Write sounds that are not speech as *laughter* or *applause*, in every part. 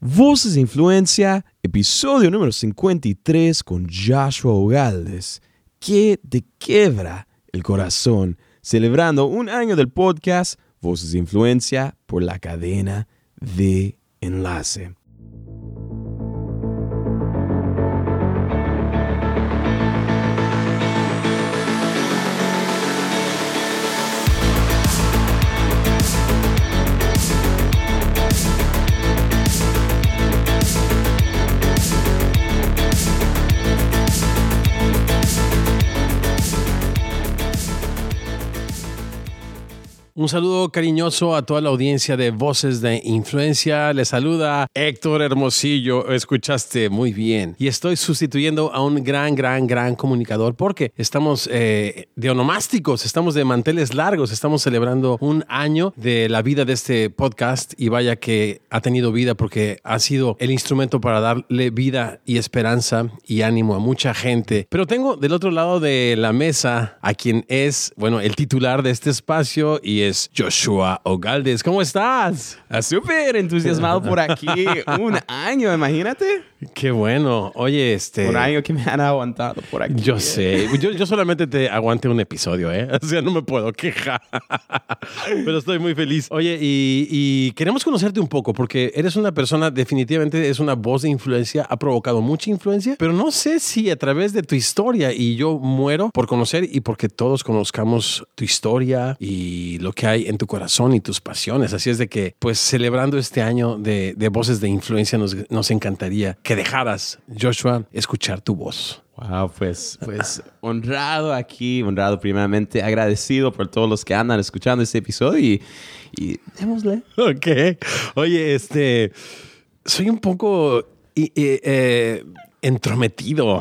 Voces de Influencia, episodio número 53 con Joshua Ogaldes, que te quebra el corazón, celebrando un año del podcast Voces de Influencia por la cadena de enlace. Un saludo cariñoso a toda la audiencia de Voces de Influencia. Le saluda Héctor Hermosillo. Escuchaste muy bien. Y estoy sustituyendo a un gran, gran, gran comunicador porque estamos eh, de onomásticos, estamos de manteles largos, estamos celebrando un año de la vida de este podcast y vaya que ha tenido vida porque ha sido el instrumento para darle vida y esperanza y ánimo a mucha gente. Pero tengo del otro lado de la mesa a quien es, bueno, el titular de este espacio y Joshua Ogaldes. ¿Cómo estás? Ah, súper entusiasmado por aquí. *laughs* Un año, imagínate. Qué bueno. Oye, este. Un año que me han aguantado por aquí. Yo sé. Yo, solamente te aguante un episodio, ¿eh? *laughs* O sea, no me puedo quejar. *laughs* Pero estoy muy feliz. Oye, y, queremos conocerte un poco porque eres una persona, definitivamente es una voz de influencia, ha provocado mucha influencia, pero no sé si a través de tu historia y yo muero por conocer y porque todos conozcamos tu historia y lo que hay en tu corazón y tus pasiones. Así es de que, pues, celebrando este año de, voces de influencia, nos, nos encantaría que dejaras, Joshua, escuchar tu voz. Wow, pues, pues honrado aquí, honrado primeramente, agradecido por todos los que andan escuchando este episodio y, y démosle. Ok. Oye, este, soy un poco eh, entrometido.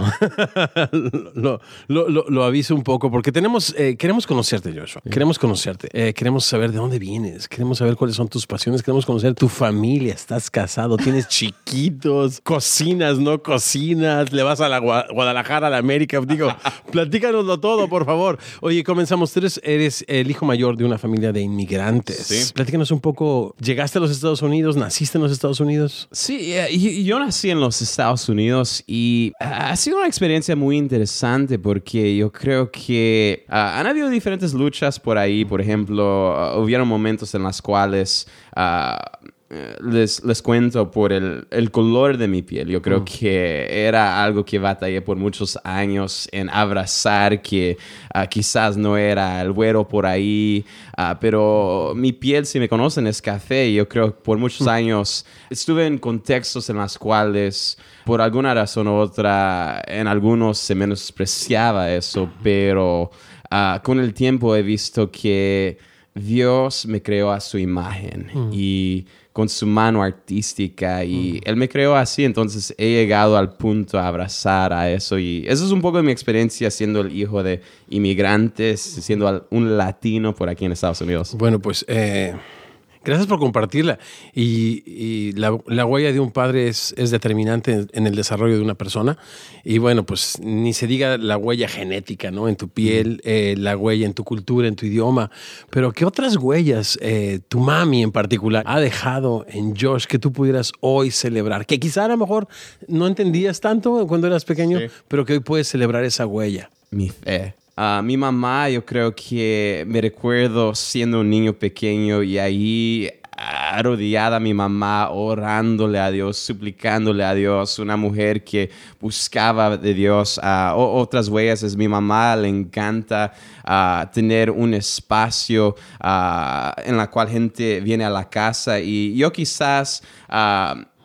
*laughs* lo, lo, aviso un poco porque tenemos, eh, queremos conocerte, Joshua. Queremos conocerte. Eh, queremos saber de dónde vienes. Queremos saber cuáles son tus pasiones. Queremos conocer tu familia. Estás casado, tienes *laughs* chiquitos, cocinas, no cocinas, le vas a la Guadalajara, a la América. Digo, *laughs* platícanoslo todo, por favor. Oye, comenzamos. Tú eres, el hijo mayor de una familia de inmigrantes. Sí. Platícanos un poco. ¿Llegaste a los Estados Unidos? ¿Naciste en los Estados Unidos? Sí, eh, yo nací en los Estados Unidos y ha sido una experiencia muy interesante porque yo creo que ah, han habido diferentes luchas por ahí. Por ejemplo, uh, hubieron momentos en los cuales ah, eh, les, les, cuento por el, el, color de mi piel. Yo creo mm. que era algo que batallé por muchos años en abrazar, que uh, quizás no era el güero por ahí, uh, pero mi piel, si me conocen, es café. Yo creo que por muchos mm. años estuve en contextos en los cuales, por alguna razón u otra, en algunos se menospreciaba eso, pero uh, con el tiempo he visto que Dios me creó a su imagen mm. y con su mano artística y mm. él me creó así, entonces he llegado al punto a abrazar a eso y eso es un poco de mi experiencia siendo el hijo de inmigrantes, siendo un latino por aquí en Estados Unidos. Bueno, pues eh, Gracias por compartirla. Y, la, huella de un padre es, determinante en, el desarrollo de una persona. Y bueno, pues ni se diga la huella genética, ¿no? En tu piel, eh, la huella en tu cultura, en tu idioma. Pero ¿qué otras huellas eh, tu mami en particular ha dejado en Josh que tú pudieras hoy celebrar? Que quizá a lo mejor no entendías tanto cuando eras pequeño, pero que hoy puedes celebrar esa huella. Mi fe Uh, mi mamá, yo creo que me recuerdo siendo un niño pequeño y ahí arrodillada mi mamá, orándole a Dios, suplicándole a Dios, una mujer que buscaba de Dios. Uh, otras huellas es mi mamá, le encanta tener un espacio en la cual gente viene a la casa y yo quizás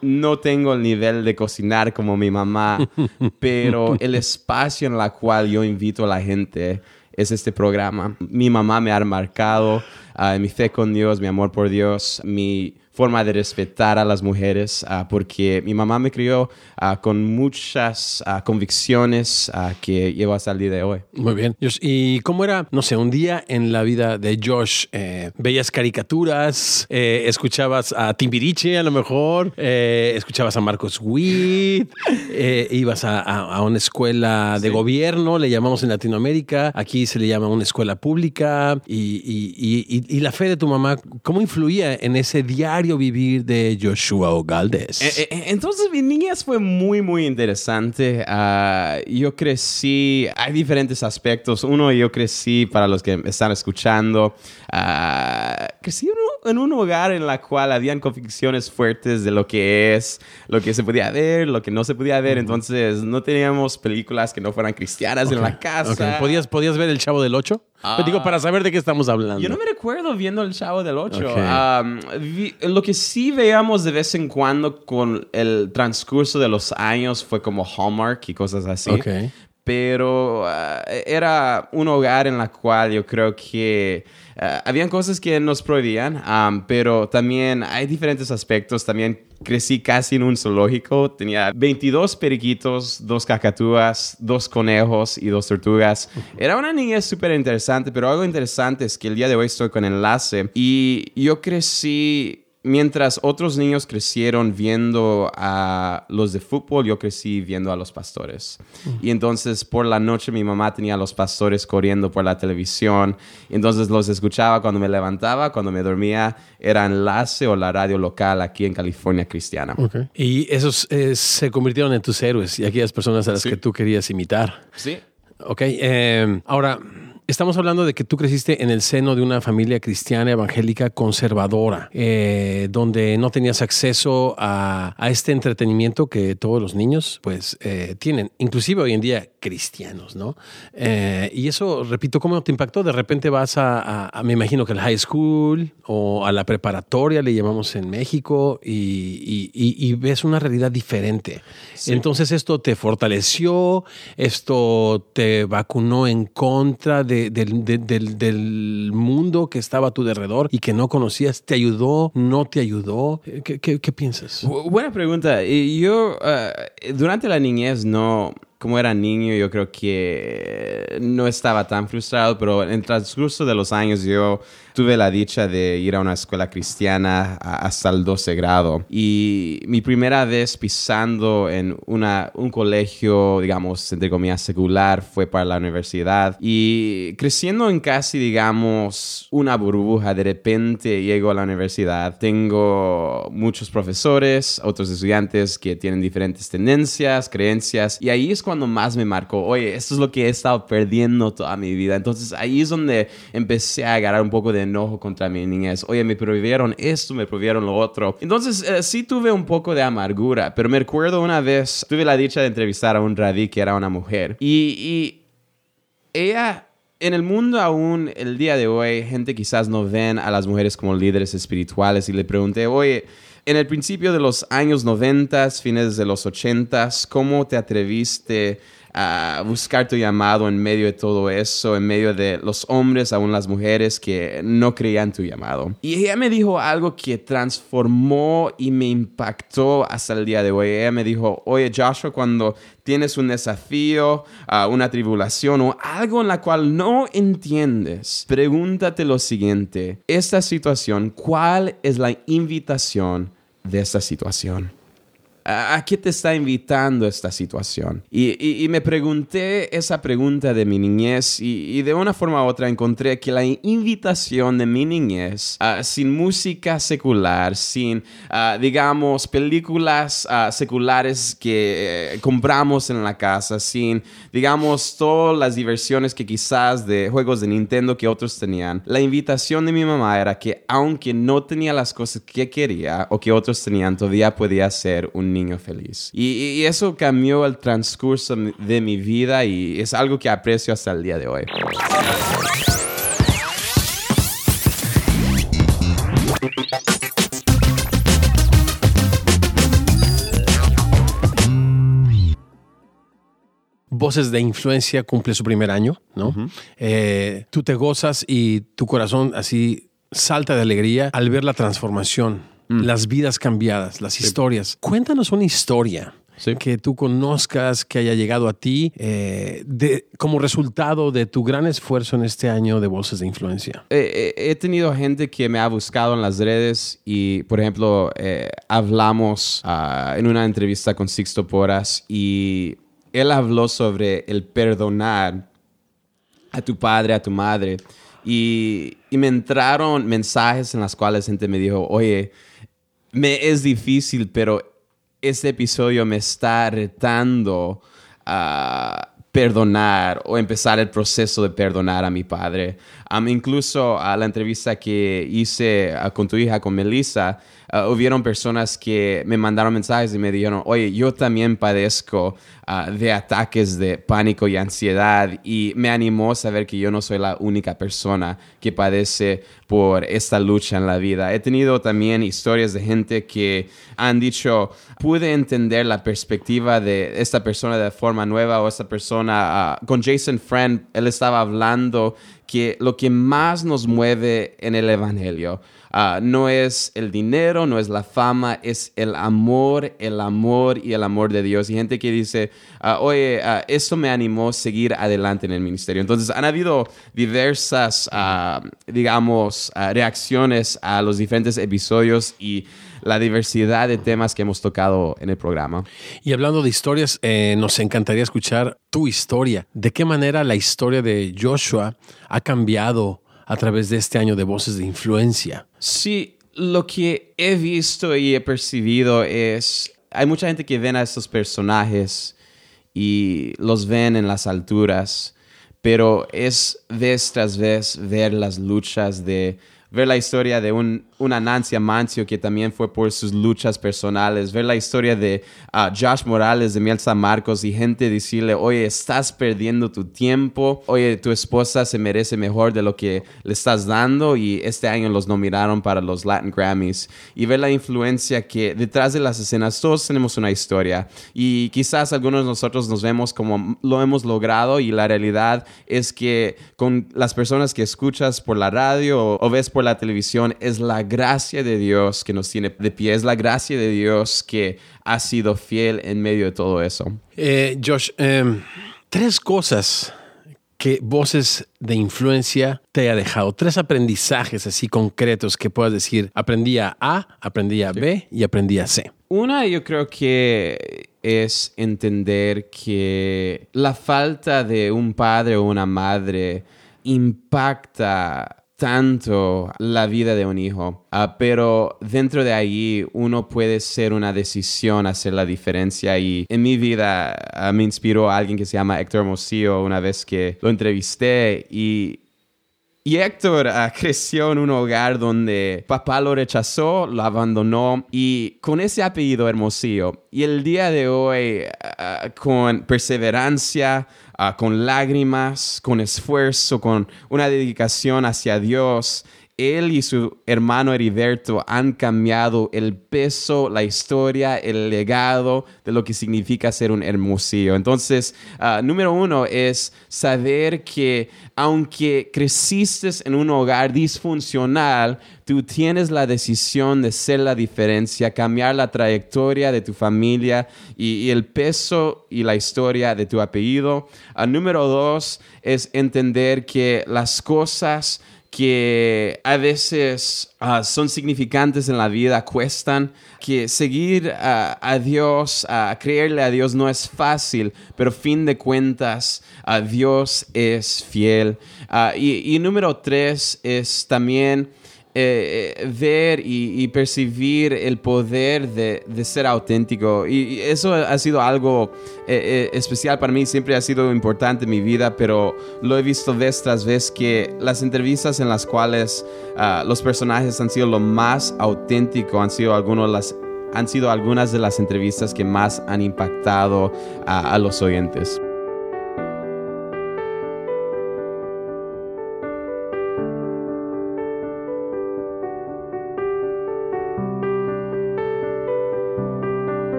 no tengo el nivel de cocinar como mi mamá, *laughs* pero el espacio en el cual yo invito a la gente es este programa. Mi mamá me ha marcado uh, mi fe con Dios, mi amor por Dios, mi forma de respetar a las mujeres, ah, porque mi mamá me crió ah, con muchas ah, convicciones que llevo hasta el día de hoy. Muy bien. ¿Y cómo era, no sé, un día en la vida de Josh? Eh, ¿Veías caricaturas? Eh, ¿Escuchabas a Timbiriche a lo mejor? Eh, ¿Escuchabas a Marcos Witt? ¿Ibas a, una escuela de gobierno? Le llamamos en Latinoamérica. Aquí se le llama una escuela pública. Y, y la fe de tu mamá, ¿cómo influía en ese diario vivir de Joshua Ogaldes? Eh, eh, entonces mi niñez fue muy, muy interesante. Ah, yo crecí, hay diferentes aspectos. Uno, yo crecí, para los que están escuchando, ah, crecí en un hogar en la cual habían convicciones fuertes de lo que es, lo que se podía ver, lo que no se podía ver. Entonces no teníamos películas que no fueran cristianas en la casa. ¿Podías, ¿Podías ver El Chavo del Ocho? Ah. digo, para saber de qué estamos hablando. Yo no me recuerdo viendo El Chavo del Ocho. lo que sí veíamos de vez en cuando con el transcurso de los años fue como Hallmark y cosas así. Pero ah, era un hogar en la cual yo creo que uh, habían cosas que nos prohibían, pero también hay diferentes aspectos. También crecí casi en un zoológico. Tenía 22 periquitos, dos cacatúas, dos conejos y dos tortugas. Era una niña súper interesante, pero algo interesante es que el día de hoy estoy con enlace y yo crecí mientras otros niños crecieron viendo a los de fútbol, yo crecí viendo a los pastores. Y entonces por la noche mi mamá tenía a los pastores corriendo por la televisión. entonces los escuchaba cuando me levantaba, cuando me dormía, era enlace o la radio local aquí en California cristiana. Y esos eh, se convirtieron en tus héroes y aquellas personas a las que tú querías imitar. Sí. Ok. Eh, ahora Estamos hablando de que tú creciste en el seno de una familia cristiana evangélica conservadora, eh, donde no tenías acceso a, este entretenimiento que todos los niños pues eh, tienen, inclusive hoy en día cristianos, ¿no? Eh, y eso, repito, ¿cómo te impactó? De repente vas a, me imagino que al high school o a la preparatoria, le llamamos en México, y, ves una realidad diferente. Entonces esto te fortaleció, esto te vacunó en contra de del, mundo que estaba a tu alrededor y que no conocías? ¿Te ayudó? ¿No te ayudó? ¿Qué, qué, piensas? Buena pregunta. Yo uh, durante la niñez no como era niño, yo creo que no estaba tan frustrado, pero en el transcurso de los años yo tuve la dicha de ir a una escuela cristiana hasta el 12 grado. Y mi primera vez pisando en una, un colegio, digamos, entre comillas, secular fue para la universidad. Y creciendo en casi, digamos, una burbuja, de repente llego a la universidad. Tengo muchos profesores, otros estudiantes que tienen diferentes tendencias, creencias. Y ahí es cuando más me marcó, oye, esto es lo que he estado perdiendo toda mi vida. Entonces ahí es donde empecé a agarrar un poco de enojo contra mi niñez. Oye, me prohibieron esto, me prohibieron lo otro. Entonces, eh, sí tuve un poco de amargura, pero me recuerdo una vez, tuve la dicha de entrevistar a un radí que era una mujer. Y, y ella en el mundo aún, el día de hoy, gente quizás no ven a las mujeres como líderes espirituales y le pregunté, oye, en el principio de los años 90, fines de los 80, ¿cómo te atreviste a buscar tu llamado en medio de todo eso, en medio de los hombres, aún las mujeres que no creían tu llamado. Y ella me dijo algo que transformó y me impactó hasta el día de hoy. Ella me dijo, oye Joshua, cuando tienes un desafío, uh, una tribulación o algo en la cual no entiendes, pregúntate lo siguiente, esta situación, ¿cuál es la invitación de esta situación? ¿A qué te está invitando esta situación? Y, me pregunté esa pregunta de mi niñez y, de una forma u otra encontré que la invitación de mi niñez, ah, sin música secular, sin, ah, digamos, películas ah, seculares que eh, compramos en la casa, sin, digamos, todas las diversiones que quizás de juegos de Nintendo que otros tenían, la invitación de mi mamá era que aunque no tenía las cosas que quería o que otros tenían, todavía podía ser un niño feliz. Y, eso cambió el transcurso de mi vida y es algo que aprecio hasta el día de hoy. Voces de Influencia cumple su primer año, ¿no? Eh, tú te gozas y tu corazón así salta de alegría al ver la transformación Mm. las vidas cambiadas, las historias. Cuéntanos una historia. que tú conozcas, que haya llegado a ti eh, de, como resultado de tu gran esfuerzo en este año de Voces de Influencia? he tenido gente que me ha buscado en las redes y, por ejemplo, eh, hablamos ah, en una entrevista con Sixto Poras y él habló sobre el perdonar a tu padre, a tu madre Y, y me entraron mensajes en las cuales gente me dijo, oye, me es difícil, pero este episodio me está retando a perdonar o empezar el proceso de perdonar a mi padre. incluso a la entrevista que hice con tu hija, con Melissa, uh, hubieron personas que me mandaron mensajes y me dijeron, oye, yo también padezco uh, de ataques de pánico y ansiedad y me animó saber que yo no soy la única persona que padece por esta lucha en la vida. He tenido también historias de gente que han dicho, pude entender la perspectiva de esta persona de forma nueva o esta persona, uh, con Jason Friend, él estaba hablando que lo que más nos mueve en el Evangelio Ah, no es el dinero, no es la fama, es el amor, el amor y el amor de Dios. Y gente que dice, uh, oye, uh, esto me animó a seguir adelante en el ministerio. Entonces, han habido diversas, digamos, reacciones a los diferentes episodios y la diversidad de temas que hemos tocado en el programa. Y hablando de historias, eh, nos encantaría escuchar tu historia. ¿De qué manera la historia de Joshua ha cambiado a través de este año de Voces de Influencia? Sí, lo que he visto y he percibido es, hay mucha gente que ven a estos personajes y los ven en las alturas, pero es vez tras vez ver las luchas de ver la historia de un, una Nancy Amancio que también fue por sus luchas personales, ver la historia de uh, Josh Morales de Miel San Marcos y gente decirle, oye, estás perdiendo tu tiempo, oye, tu esposa se merece mejor de lo que le estás dando. Y este año los nominaron para los Latin Grammys. Y ver la influencia que detrás de las escenas todos tenemos una historia. Y quizás algunos de nosotros nos vemos como lo hemos logrado y la realidad es que con las personas que escuchas por la radio o, o ves por la televisión, es la gracia de Dios que nos tiene de pie, es la gracia de Dios que ha sido fiel en medio de todo eso. Eh, Josh, em, tres cosas que voces de influencia te ha dejado, tres aprendizajes así concretos que puedas decir, aprendí a A, aprendí a B y aprendí a C. Una, yo creo que es entender que la falta de un padre o una madre impacta tanto la vida de un hijo, ah, pero dentro de ahí uno puede ser una decisión hacer la diferencia. Y en mi vida ah, me inspiró a alguien que se llama Héctor Mosillo una vez que lo entrevisté y y Héctor ah, *laughs* creció en un hogar donde papá lo rechazó, lo abandonó y con ese apellido Hermosillo. Y el día de hoy, con perseverancia, Ah, con lágrimas, con esfuerzo, con una dedicación hacia Dios, él y su hermano Heriberto han cambiado el peso, la historia, el legado de lo que significa ser un hermosillo. Entonces, ah, número uno es saber que aunque creciste en un hogar disfuncional, tú tienes la decisión de ser la diferencia, cambiar la trayectoria de tu familia y, el peso y la historia de tu apellido. Ah, número dos es entender que las cosas que a veces ah, son significantes en la vida, cuestan, que seguir a Dios, creerle a Dios no es fácil, pero fin de cuentas, a Dios es fiel. Ah, y número tres es también eh, eh, ver y, percibir el poder de, ser auténtico. Y, eso ha sido algo eh, especial para mí, siempre ha sido importante en mi vida, pero lo he visto vez tras vez que las entrevistas en las cuales ah, los personajes han sido lo más auténtico, han sido algunas de las entrevistas que más han impactado a los oyentes.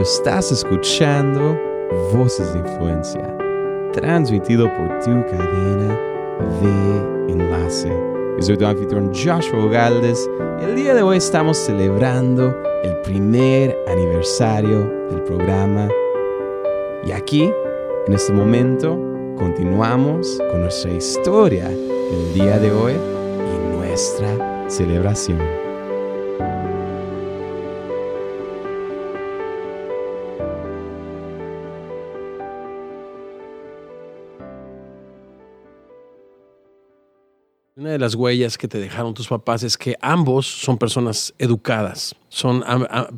Tú estás escuchando Voces de Influencia, transmitido por tu cadena de enlace. Yo soy tu anfitrión Joshua Galdes. El día de hoy estamos celebrando el primer aniversario del programa. Y aquí, en este momento, continuamos con nuestra historia del día de hoy y nuestra celebración. Una de las huellas que te dejaron tus papás es que ambos son personas educadas son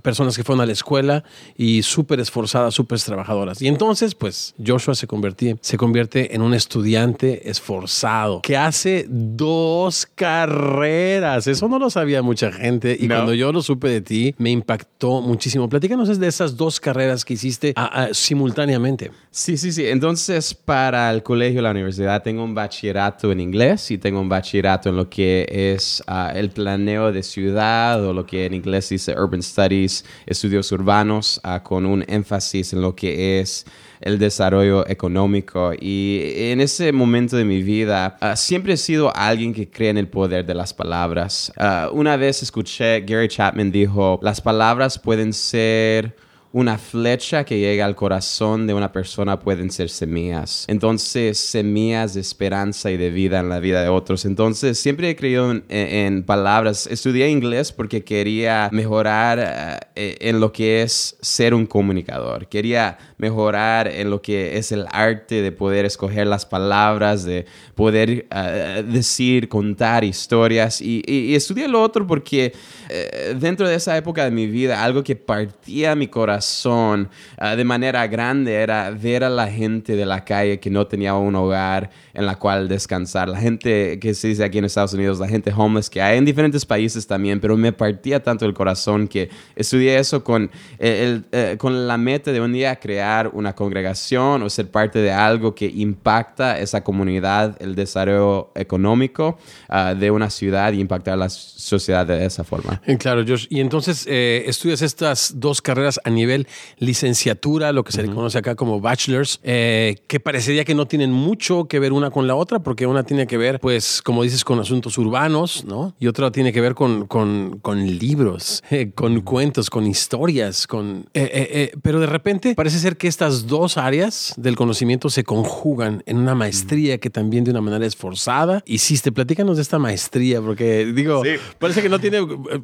personas que fueron a la escuela y súper esforzadas, súper trabajadoras. Y entonces, pues, Joshua se, convierte, se convierte en un estudiante esforzado que hace dos carreras. Eso no lo sabía mucha gente. Y cuando yo lo supe de ti, me impactó muchísimo. Platícanos de esas dos carreras que hiciste simultáneamente. Sí, sí, sí. Entonces, para el colegio, la universidad, tengo un bachillerato en inglés y tengo un bachillerato en lo que es ah, el planeo de ciudad o lo que en inglés dice Urban Studies, estudios urbanos, ah, con un énfasis en lo que es el desarrollo económico. Y en ese momento de mi vida, ah, siempre he sido alguien que cree en el poder de las palabras. Ah, una vez escuché, Gary Chapman dijo, las palabras pueden ser una flecha que llega al corazón de una persona pueden ser semillas. Entonces, semillas de esperanza y de vida en la vida de otros. Entonces, siempre he creído en, palabras. Estudié inglés porque quería mejorar eh, en lo que es ser un comunicador. Quería mejorar en lo que es el arte de poder escoger las palabras, de poder eh, decir, contar historias. Y, estudié lo otro porque eh, dentro de esa época de mi vida, algo que partía mi corazón, ah, de manera grande era ver a la gente de la calle que no tenía un hogar en la cual descansar. La gente que se dice aquí en Estados Unidos, la gente homeless que hay en diferentes países también, pero me partía tanto el corazón que estudié eso con, el, eh, con la meta de un día crear una congregación o ser parte de algo que impacta esa comunidad, el desarrollo económico ah, de una ciudad y impactar la sociedad de esa forma. Eh, claro, Josh. Y entonces eh, estudias estas dos carreras a nivel licenciatura, lo que se le conoce acá como bachelors, eh, que parecería que no tienen mucho que ver una con la otra, porque una tiene que ver, pues, como dices, con asuntos urbanos, ¿no? Y otra tiene que ver con, con, con libros, *laughs* eh, con cuentos, con historias, con... Eh, pero de repente parece ser que estas dos áreas del conocimiento se conjugan en una maestría que también de una manera esforzada hiciste. Platícanos de esta maestría, porque digo, parece que no tiene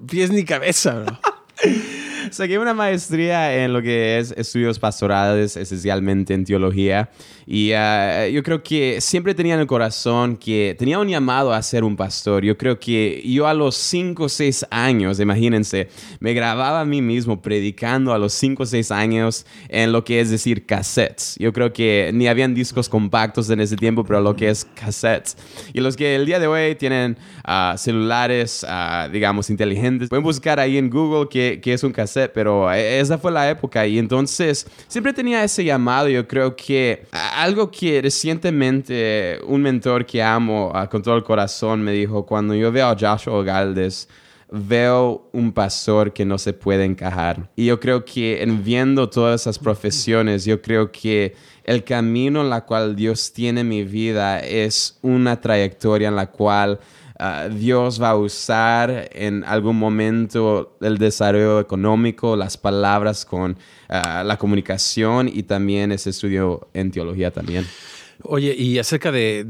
pies ni cabeza. ¿no? *laughs* Saqué una maestría en lo que es estudios pastorales, esencialmente en teología. Y ah, yo creo que siempre tenía en el corazón que tenía un llamado a ser un pastor. Yo creo que yo a los 5 o 6 años, imagínense, me grababa a mí mismo predicando a los 5 o 6 años en lo que es decir cassettes. Yo creo que ni habían discos compactos en ese tiempo, pero lo que es cassettes. Y los que el día de hoy tienen ah, celulares, ah, digamos, inteligentes, pueden buscar ahí en Google qué, qué es un cassette pero eh, esa fue la época y entonces siempre tenía ese llamado. Yo creo que algo que recientemente un mentor que amo con todo el corazón me dijo, cuando yo veo a Joshua Galdes, veo un pastor que no se puede encajar. Y yo creo que en viendo todas esas profesiones, yo creo que el camino en la cual Dios tiene mi vida es una trayectoria en la cual Ah, Dios va a usar en algún momento el desarrollo económico, las palabras con ah, la comunicación y también ese estudio en teología también. Oye, y acerca de,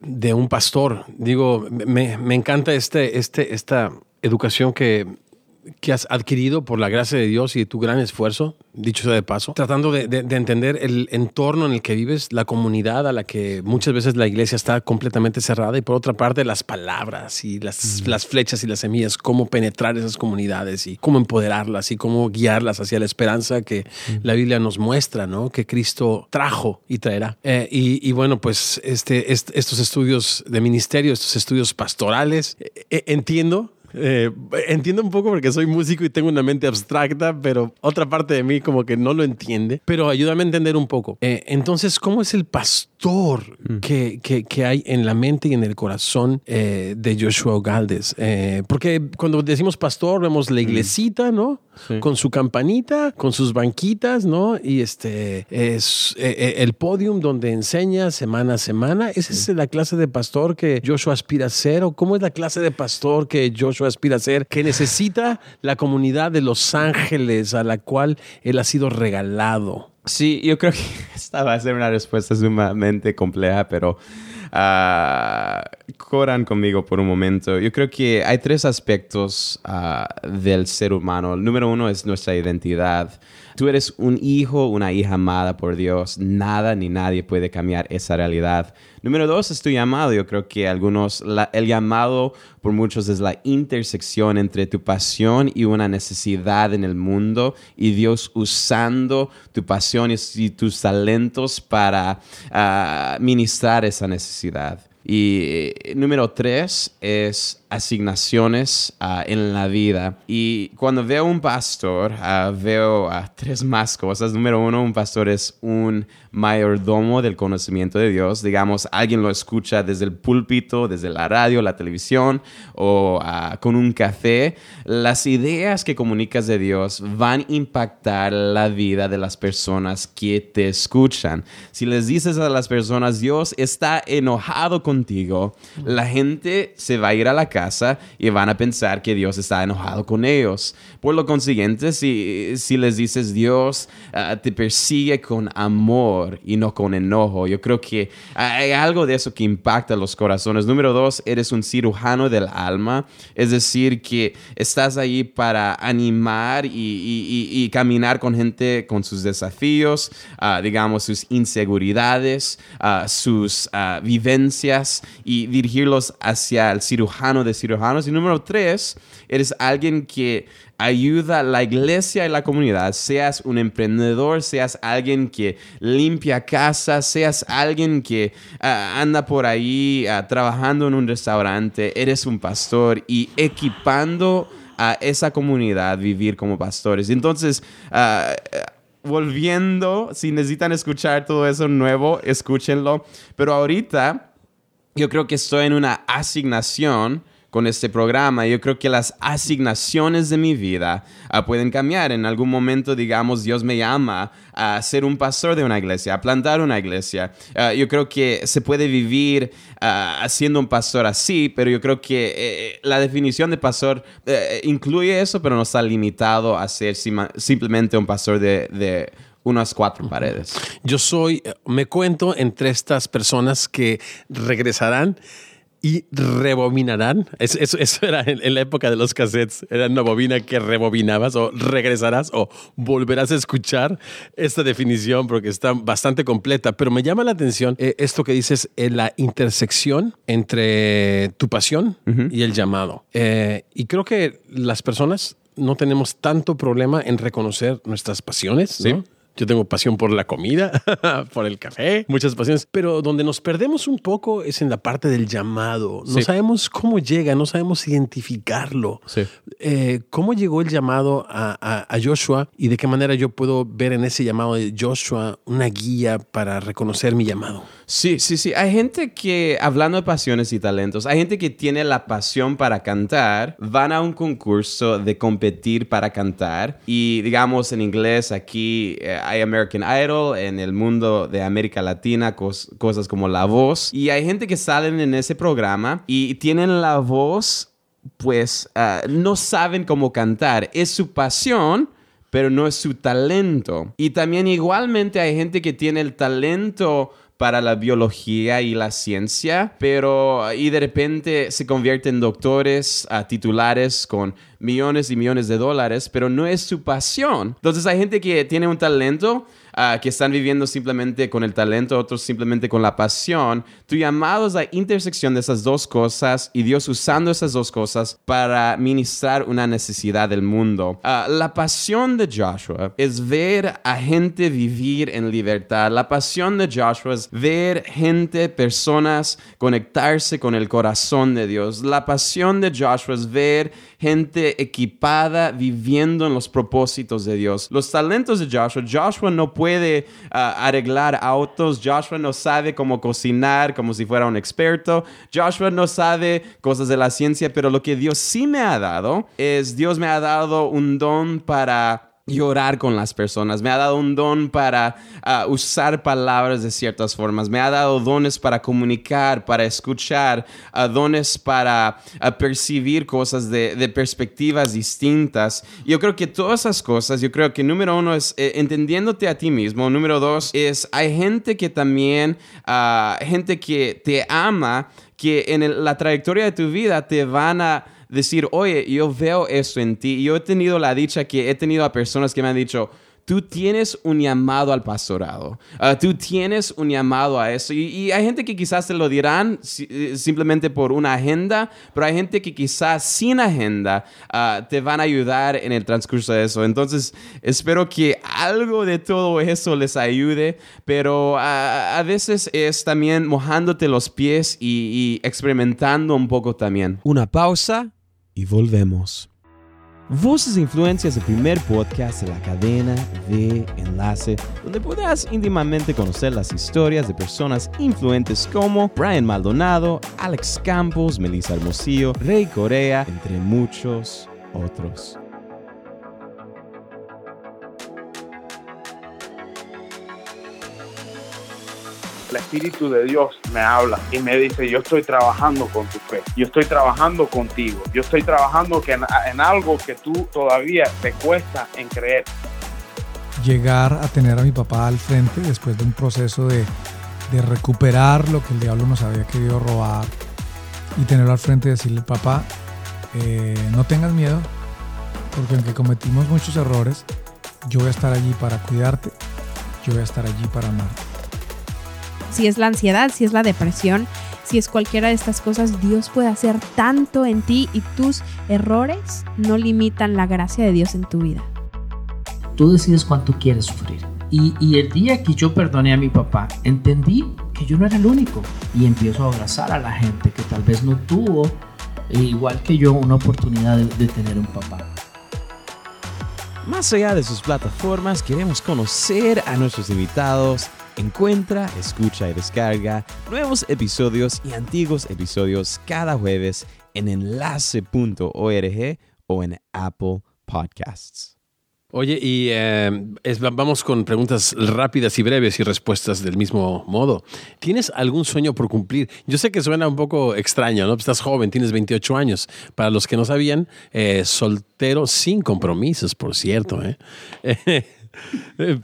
de, un pastor, digo, me, me, encanta este, este, esta educación que que has adquirido por la gracia de Dios y tu gran esfuerzo, dicho sea de paso, tratando de, entender el entorno en el que vives, la comunidad a la que muchas veces la iglesia está completamente cerrada y por otra parte las palabras y las, las flechas y las semillas, cómo penetrar esas comunidades y cómo empoderarlas y cómo guiarlas hacia la esperanza que la Biblia nos muestra, ¿no? Que Cristo trajo y traerá. Eh, y, bueno, pues este, estos estudios de ministerio, estos estudios pastorales, eh, eh, entiendo eh, entiendo un poco porque soy músico y tengo una mente abstracta, pero otra parte de mí como que no lo entiende. Pero ayúdame a entender un poco. Eh, entonces, ¿cómo es el pastor mm. que, que, que, hay en la mente y en el corazón eh, de Joshua Galdes? porque cuando decimos pastor, vemos la mm. iglesita, ¿no? Con su campanita, con sus banquitas, ¿no? Y este es el podium donde enseña semana a semana. ¿Esa es la clase de pastor que Joshua aspira a ser? ¿O cómo es la clase de pastor que Joshua aspira a ser, que necesita la comunidad de los ángeles a la cual él ha sido regalado. Sí, yo creo que *laughs* esta va a ser una respuesta sumamente compleja, pero ah, corran conmigo por un momento. Yo creo que hay tres aspectos ah, del ser humano. El número uno es nuestra identidad. Tú eres un hijo, una hija amada por Dios. Nada ni nadie puede cambiar esa realidad. Número dos es tu llamado. Yo creo que algunos, el llamado por muchos es la intersección entre tu pasión y una necesidad en el mundo y Dios usando tu pasión y, tus talentos para ah, ministrar esa necesidad. Y eh, número tres es asignaciones ah, en la vida. Y cuando veo un pastor, ah, veo uh, tres más cosas. Número uno, un pastor es un mayordomo del conocimiento de Dios. Digamos, alguien lo escucha desde el púlpito, desde la radio, la televisión o con un café. Las ideas que comunicas de Dios van a impactar la vida de las personas que te escuchan. Si les dices a las personas, Dios está enojado contigo, la gente se va a ir a la casa y van a pensar que Dios está enojado con ellos. Por lo consiguiente, si, si les dices Dios ah, te persigue con amor y no con enojo, yo creo que hay algo de eso que impacta los corazones. Número dos, eres un cirujano del alma, es decir, que estás ahí para animar y, caminar con gente con sus desafíos, ah, digamos, sus inseguridades, ah, sus vivencias y dirigirlos hacia el cirujano de cirujanos. Y número tres, eres alguien que ayuda a la iglesia y la comunidad, seas un emprendedor, seas alguien que limpia casa, seas alguien que ah, anda por ahí ah, trabajando en un restaurante, eres un pastor y equipando a esa comunidad vivir como pastores. Entonces, ah, volviendo, si necesitan escuchar todo eso nuevo, escúchenlo. Pero ahorita yo creo que estoy en una asignación con este programa. Yo creo que las asignaciones de mi vida ah, pueden cambiar. En algún momento, digamos, Dios me llama a ser un pastor de una iglesia, a plantar una iglesia. Ah, yo creo que se puede vivir uh, siendo un pastor así, pero yo creo que eh, la definición de pastor eh, incluye eso, pero no está limitado a ser simplemente un pastor de, de unas cuatro paredes. Yo soy, me cuento entre estas personas que regresarán y rebobinarán. Eso, eso, era en, la época de los cassettes. Era una bobina que rebobinabas o regresarás o volverás a escuchar esta definición porque está bastante completa. Pero me llama la atención eh, esto que dices, en la intersección entre tu pasión y el llamado. Eh, y creo que las personas no tenemos tanto problema en reconocer nuestras pasiones, ¿no? Yo tengo pasión por la comida, *laughs* por el café, muchas pasiones, pero donde nos perdemos un poco es en la parte del llamado. No sabemos cómo llega, no sabemos identificarlo. Eh, ¿Cómo llegó el llamado a, a, Joshua y de qué manera yo puedo ver en ese llamado de Joshua una guía para reconocer mi llamado? Sí, sí, sí. Hay gente que, hablando de pasiones y talentos, hay gente que tiene la pasión para cantar, van a un concurso de competir para cantar y digamos en inglés aquí eh, hay American Idol, en el mundo de América Latina cosas como La Voz y hay gente que salen en ese programa y tienen la voz, pues ah, no saben cómo cantar. Es su pasión pero no es su talento. Y también igualmente hay gente que tiene el talento para la biología y la ciencia, pero y de repente se convierten en doctores a titulares con millones y millones de dólares, pero no es su pasión. Entonces hay gente que tiene un talento, que están viviendo simplemente con el talento, otros simplemente con la pasión. Tu llamado es la intersección de esas dos cosas y Dios usando esas dos cosas para ministrar una necesidad del mundo. Ah, la pasión de Joshua es ver a gente vivir en libertad. La pasión de Joshua es ver gente, personas conectarse con el corazón de Dios. La pasión de Joshua es ver gente equipada viviendo en los propósitos de Dios. Los talentos de Joshua, Joshua no puede ah, arreglar autos, Joshua no sabe cómo cocinar como si fuera un experto, Joshua no sabe cosas de la ciencia, pero lo que Dios sí me ha dado es, Dios me ha dado un don para llorar con las personas, me ha dado un don para ah, usar palabras de ciertas formas, me ha dado dones para comunicar, para escuchar, ah, dones para ah, percibir cosas de, perspectivas distintas. Yo creo que todas esas cosas, yo creo que número uno es eh, entendiéndote a ti mismo, número dos es hay gente que también, gente que te ama, que en la trayectoria de tu vida te van a decir, oye, yo veo esto en ti. Yo he tenido la dicha que he tenido a personas que me han dicho, tú tienes un llamado al pastorado, ah, tú tienes un llamado a eso. Y, hay gente que quizás te lo dirán eh, simplemente por una agenda, pero hay gente que quizás sin agenda ah, te van a ayudar en el transcurso de eso. Entonces, espero que algo de todo eso les ayude, pero ah, a veces es también mojándote los pies y experimentando un poco también. Una pausa y volvemos. Voces e Influencias, el primer podcast de la cadena de Enlace, donde podrás íntimamente conocer las historias de personas influentes como Brian Maldonado, Alex Campos, Melissa Hermosillo, Rey Corea, entre muchos otros. El Espíritu de Dios me habla y me dice, yo estoy trabajando con tu fe, yo estoy trabajando contigo, yo estoy trabajando en, algo que tú todavía te cuesta en creer. Llegar a tener a mi papá al frente después de un proceso de, recuperar lo que el diablo nos había querido robar y tenerlo al frente y decirle, papá, eh, no tengas miedo, porque aunque cometimos muchos errores, yo voy a estar allí para cuidarte, yo voy a estar allí para amarte si es la ansiedad, si es la depresión, si es cualquiera de estas cosas, Dios puede hacer tanto en ti y tus errores no limitan la gracia de Dios en tu vida. Tú decides cuánto quieres sufrir. Y, el día que yo perdoné a mi papá, entendí que yo no era el único y empiezo a abrazar a la gente que tal vez no tuvo, e igual que yo, una oportunidad de tener un papá. Más allá de sus plataformas, queremos conocer a nuestros invitados Encuentra, escucha y descarga nuevos episodios y antiguos episodios cada jueves en enlace.org o en Apple Podcasts. Oye, y eh, vamos con preguntas rápidas y breves y respuestas del mismo modo. ¿Tienes algún sueño por cumplir? Yo sé que suena un poco extraño, ¿no? Estás joven, tienes 28 años. Para los que no sabían, eh, soltero sin compromisos, por cierto. ¿eh? *laughs*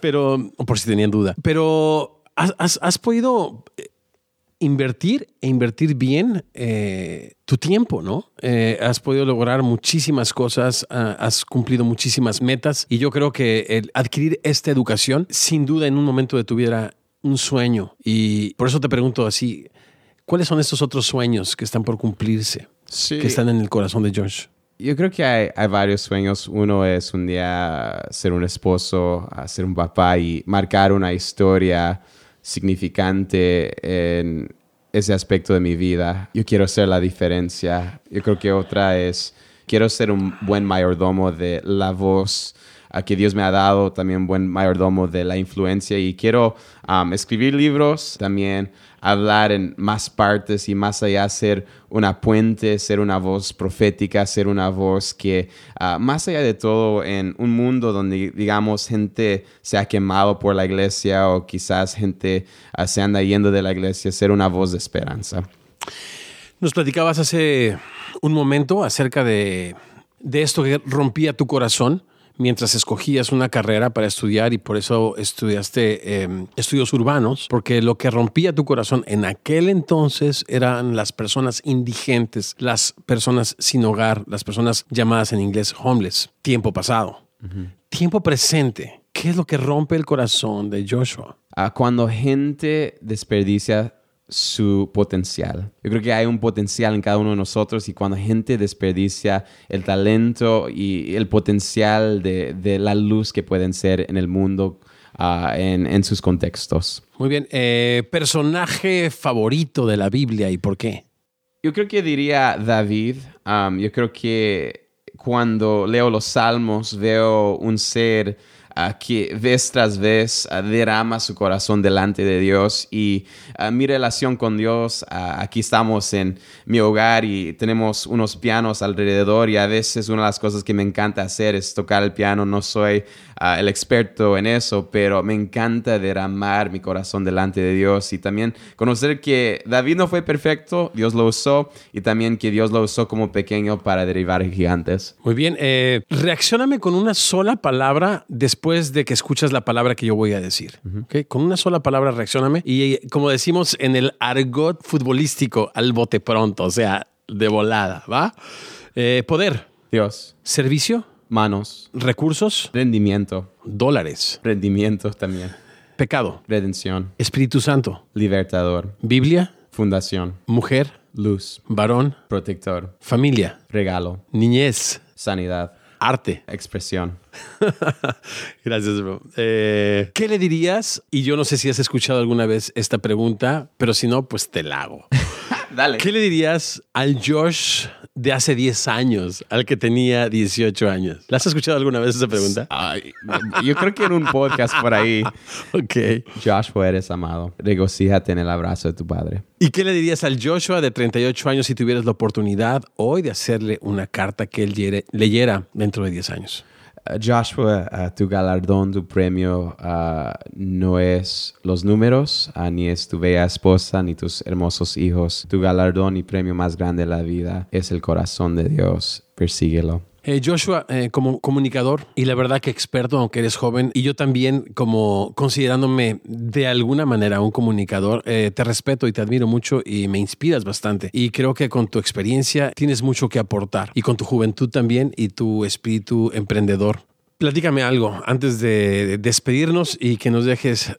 pero, por si tenían duda. Pero, ¿has, podido eh, invertir e invertir bien eh, tu tiempo, ¿no? Eh, has podido lograr muchísimas cosas, ah, has cumplido muchísimas metas y yo creo que el adquirir esta educación, sin duda en un momento de tu vida era un sueño. Y por eso te pregunto así, ¿cuáles son estos otros sueños que están por cumplirse? Que están en el corazón de George. Yo creo que hay, hay, varios sueños. Uno es un día ser un esposo, ser un papá y marcar una historia significante en ese aspecto de mi vida. Yo quiero ser la diferencia. Yo creo que otra es, quiero ser un buen mayordomo de la voz que Dios me ha dado, también buen mayordomo de la influencia y quiero um, escribir libros, también hablar en más partes y más allá ser una puente, ser una voz profética, ser una voz que uh, más allá de todo en un mundo donde digamos gente se ha quemado por la iglesia o quizás gente uh, se anda yendo de la iglesia, ser una voz de esperanza. Nos platicabas hace un momento acerca de, de esto que rompía tu corazón mientras escogías una carrera para estudiar y por eso estudiaste em, estudios urbanos, porque lo que rompía tu corazón en aquel entonces eran las personas indigentes, las personas sin hogar, las personas llamadas en inglés homeless, tiempo pasado. Tiempo presente, ¿qué es lo que rompe el corazón de Joshua? Ah, cuando gente desperdicia su potencial. Yo creo que hay un potencial en cada uno de nosotros y cuando gente desperdicia el talento y el potencial de, la luz que pueden ser en el mundo ah, en, sus contextos. Muy bien. Eh, ¿Personaje favorito de la Biblia y por qué? Yo creo que diría David. yo creo que cuando leo los salmos veo un ser ah, que vez tras vez derrama su corazón delante de Dios y mi relación con Dios, aquí estamos en mi hogar y tenemos unos pianos alrededor y a veces una de las cosas que me encanta hacer es tocar el piano, no soy el experto en eso, pero me encanta derramar mi corazón delante de Dios y también conocer que David no fue perfecto, Dios lo usó y también que Dios lo usó como pequeño para derribar gigantes. Muy bien, eh, reaccioname con una sola palabra después de que escuchas la palabra que yo voy a decir. ¿ok? Con una sola palabra reaccioname. Y eh, como decimos en el argot futbolístico, al bote pronto, o sea, de volada, ¿va? Eh, poder, Dios, servicio, manos, recursos, rendimiento, dólares, rendimiento también, pecado, redención, Espíritu Santo, libertador, Biblia, fundación, mujer, luz, varón, protector, familia, regalo, niñez, sanidad, arte. expresión. *laughs* Gracias, bro. Eh, ¿Qué le dirías? Y yo no sé si has escuchado alguna vez esta pregunta, pero si no, pues te la hago. *laughs* Dale. ¿Qué le dirías al Josh de hace 10 años, al que tenía 18 años? ¿La has escuchado alguna vez esa pregunta? Ay, yo creo que en un podcast por ahí, *laughs* Ok. Joshua, eres amado. Regocíjate en el abrazo de tu padre. ¿Y qué le dirías al Joshua de 38 años si tuvieras la oportunidad hoy de hacerle una carta que él leyera dentro de 10 años? Uh, Joshua, uh, tu galardón, tu premio uh, no es los números, uh, ni es tu bella esposa, ni tus hermosos hijos. Tu galardón y premio más grande de la vida es el corazón de Dios. Persíguelo. Eh, Joshua, eh, como comunicador y la verdad que experto, aunque eres joven, y yo también como considerándome de alguna manera un comunicador, eh, te respeto y te admiro mucho y me inspiras bastante. Y creo que con tu experiencia tienes mucho que aportar y con tu juventud también y tu espíritu emprendedor. Platícame algo antes de despedirnos y que nos dejes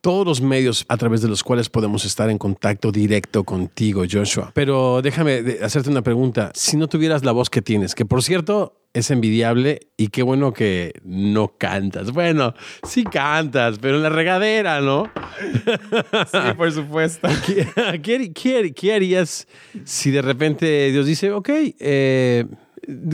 todos los medios a través de los cuales podemos estar en contacto directo contigo, Joshua. Pero déjame hacerte una pregunta. Si no tuvieras la voz que tienes, que por cierto es envidiable y qué bueno que no cantas. Bueno, sí cantas, pero en la regadera, ¿no? *laughs* Sí, por supuesto. *laughs* ¿Qué, qué- qué- qué harías si de repente Dios dice, ok, eh,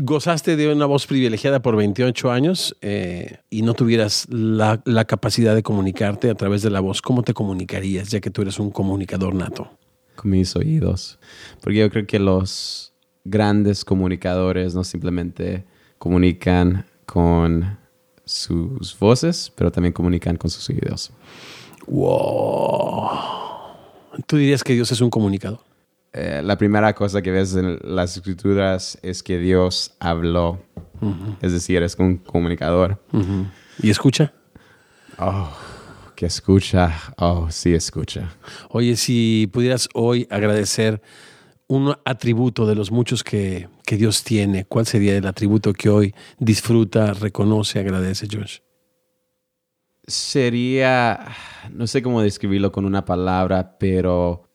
gozaste de una voz privilegiada por 28 años eh, y no tuvieras la, la capacidad de comunicarte a través de la voz? ¿Cómo te comunicarías, ya que tú eres un comunicador nato? con mis oídos. Porque yo creo que los grandes comunicadores no simplemente comunican con sus voces, pero también comunican con sus oídos. Wow. ¿Tú dirías que Dios es un comunicador? Eh, la primera cosa que ves en las escrituras es que Dios habló. Es decir, es un comunicador. ¿Y escucha? Oh, que escucha. Oh, sí, escucha. Oye, si pudieras hoy agradecer un atributo de los muchos que, que Dios tiene, ¿cuál sería el atributo que hoy disfruta, reconoce, agradece, Josh? Sería, no sé cómo describirlo con una palabra, pero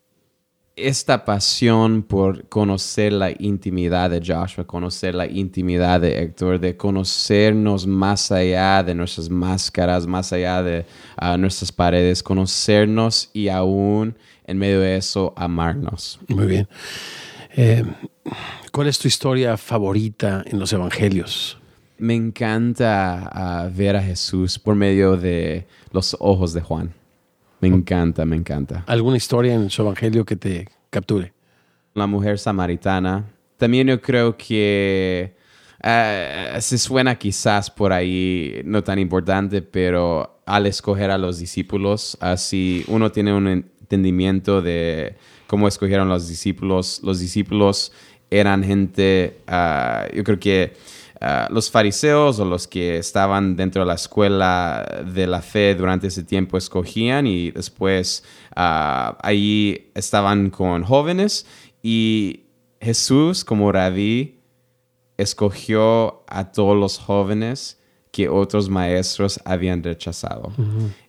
esta pasión por conocer la intimidad de Joshua, conocer la intimidad de Héctor, de conocernos más allá de nuestras máscaras, más allá de ah, nuestras paredes, conocernos y aún en medio de eso amarnos. Muy bien. Eh, ¿Cuál es tu historia favorita en los evangelios? Me encanta ah, ver a Jesús por medio de los ojos de Juan. Me encanta, me encanta. ¿Alguna historia en su evangelio que te capture? la mujer samaritana. También yo creo que eh, se suena quizás por ahí no tan importante, pero al escoger a los discípulos, así uno tiene un entendimiento de cómo escogieron los discípulos. Los discípulos eran gente, ah, yo creo que ah, los fariseos o los que estaban dentro de la escuela de la fe durante ese tiempo escogían y después ah, ahí estaban con jóvenes y Jesús como rabí escogió a todos los jóvenes que otros maestros habían rechazado.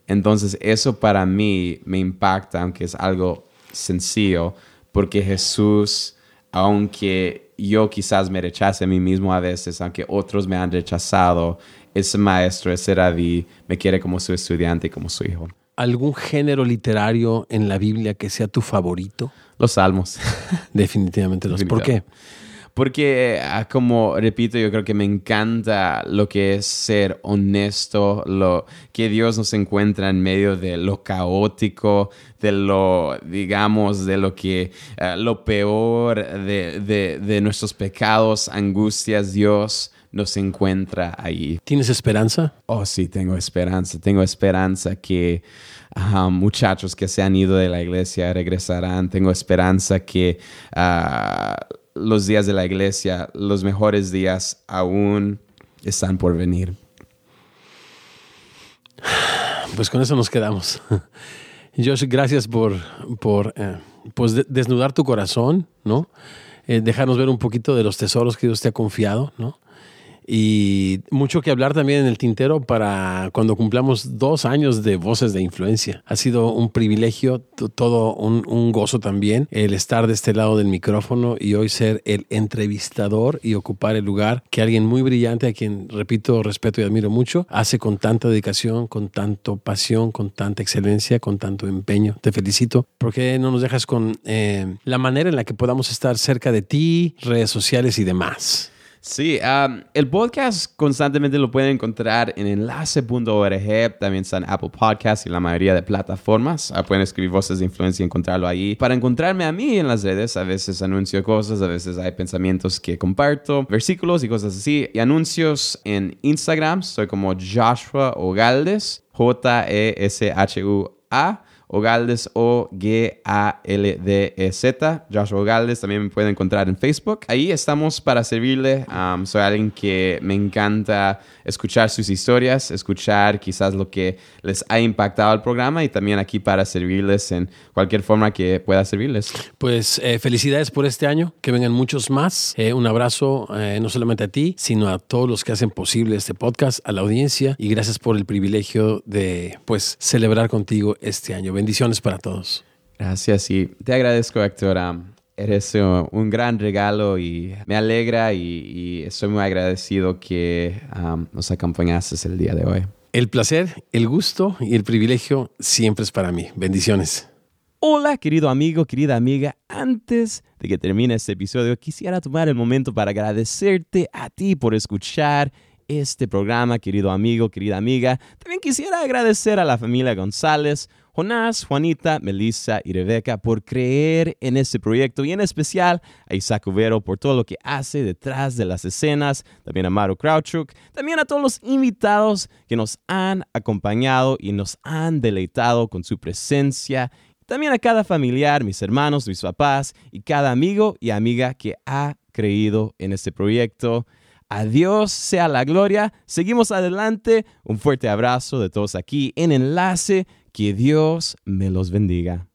Entonces eso para mí me impacta, aunque es algo sencillo, porque Jesús, aunque yo quizás me rechace a mí mismo a veces, aunque otros me han rechazado, ese maestro, ese rabí, me quiere como su estudiante y como su hijo. ¿Algún género literario en la Biblia que sea tu favorito? Los salmos. *laughs* Definitivamente los. ¿Por qué? Porque, ah, como repito, yo creo que me encanta lo que es ser honesto, lo que Dios nos encuentra en medio de lo caótico, de lo, digamos, de lo que, ah, lo peor de, de, de nuestros pecados, angustias, Dios nos encuentra ahí. ¿Tienes esperanza? Oh, sí, tengo esperanza. Tengo esperanza que muchachos que se han ido de la iglesia regresarán. Tengo esperanza que ah, los días de la iglesia, los mejores días aún están por venir. Pues con eso nos quedamos. *laughs* Josh, gracias por, por eh, pues de- desnudar tu corazón, ¿no? Eh, dejarnos ver un poquito de los tesoros que Dios te ha confiado, ¿no? Y mucho que hablar también en el tintero para cuando cumplamos dos años de Voces de Influencia. Ha sido un privilegio, todo un, un gozo también, el estar de este lado del micrófono y hoy ser el entrevistador y ocupar el lugar que alguien muy brillante, a quien repito, respeto y admiro mucho, hace con tanta dedicación, con tanto pasión, con tanta excelencia, con tanto empeño. Te felicito. ¿Por qué no nos dejas con eh, la manera en la que podamos estar cerca de ti, redes sociales y demás? Sí, um, el podcast constantemente lo pueden encontrar en enlace.org, también está en Apple Podcasts y la mayoría de plataformas. Ah, pueden escribir voces de influencia y encontrarlo ahí. Para encontrarme a mí en las redes, a veces anuncio cosas, a veces hay pensamientos que comparto, versículos y cosas así. Y anuncios en Instagram, soy como Joshua Ogaldes, J-E-S-H-U-A. Ogaldes O-G-A-L-D-E-Z. Joshua Ogaldes también me pueden encontrar en Facebook. Ahí estamos para servirle. Um, soy alguien que me encanta escuchar sus historias, escuchar quizás lo que les ha impactado al programa y también aquí para servirles en cualquier forma que pueda servirles. Pues eh, felicidades por este año, que vengan muchos más. Eh, un abrazo eh, no solamente a ti, sino a todos los que hacen posible este podcast, a la audiencia y gracias por el privilegio de pues celebrar contigo este año. Bendiciones para todos. Gracias y te agradezco, Héctor. Um, eres uh, un gran regalo y me alegra y, y estoy muy agradecido que um, nos acompañaste el día de hoy. El placer, el gusto y el privilegio siempre es para mí. Bendiciones. Hola, querido amigo, querida amiga. Antes de que termine este episodio, quisiera tomar el momento para agradecerte a ti por escuchar este programa, querido amigo, querida amiga. También quisiera agradecer a la familia González, Jonás, Juanita, Melissa y Rebeca por creer en este proyecto y en especial a Isaac Ubero por todo lo que hace detrás de las escenas, también a Maru Krauchuk, también a todos los invitados que nos han acompañado y nos han deleitado con su presencia también a cada familiar, mis hermanos, mis papás y cada amigo y amiga que ha creído en este proyecto. A Dios sea la gloria. Seguimos adelante. Un fuerte abrazo de todos aquí en Enlace. Que Dios me los bendiga.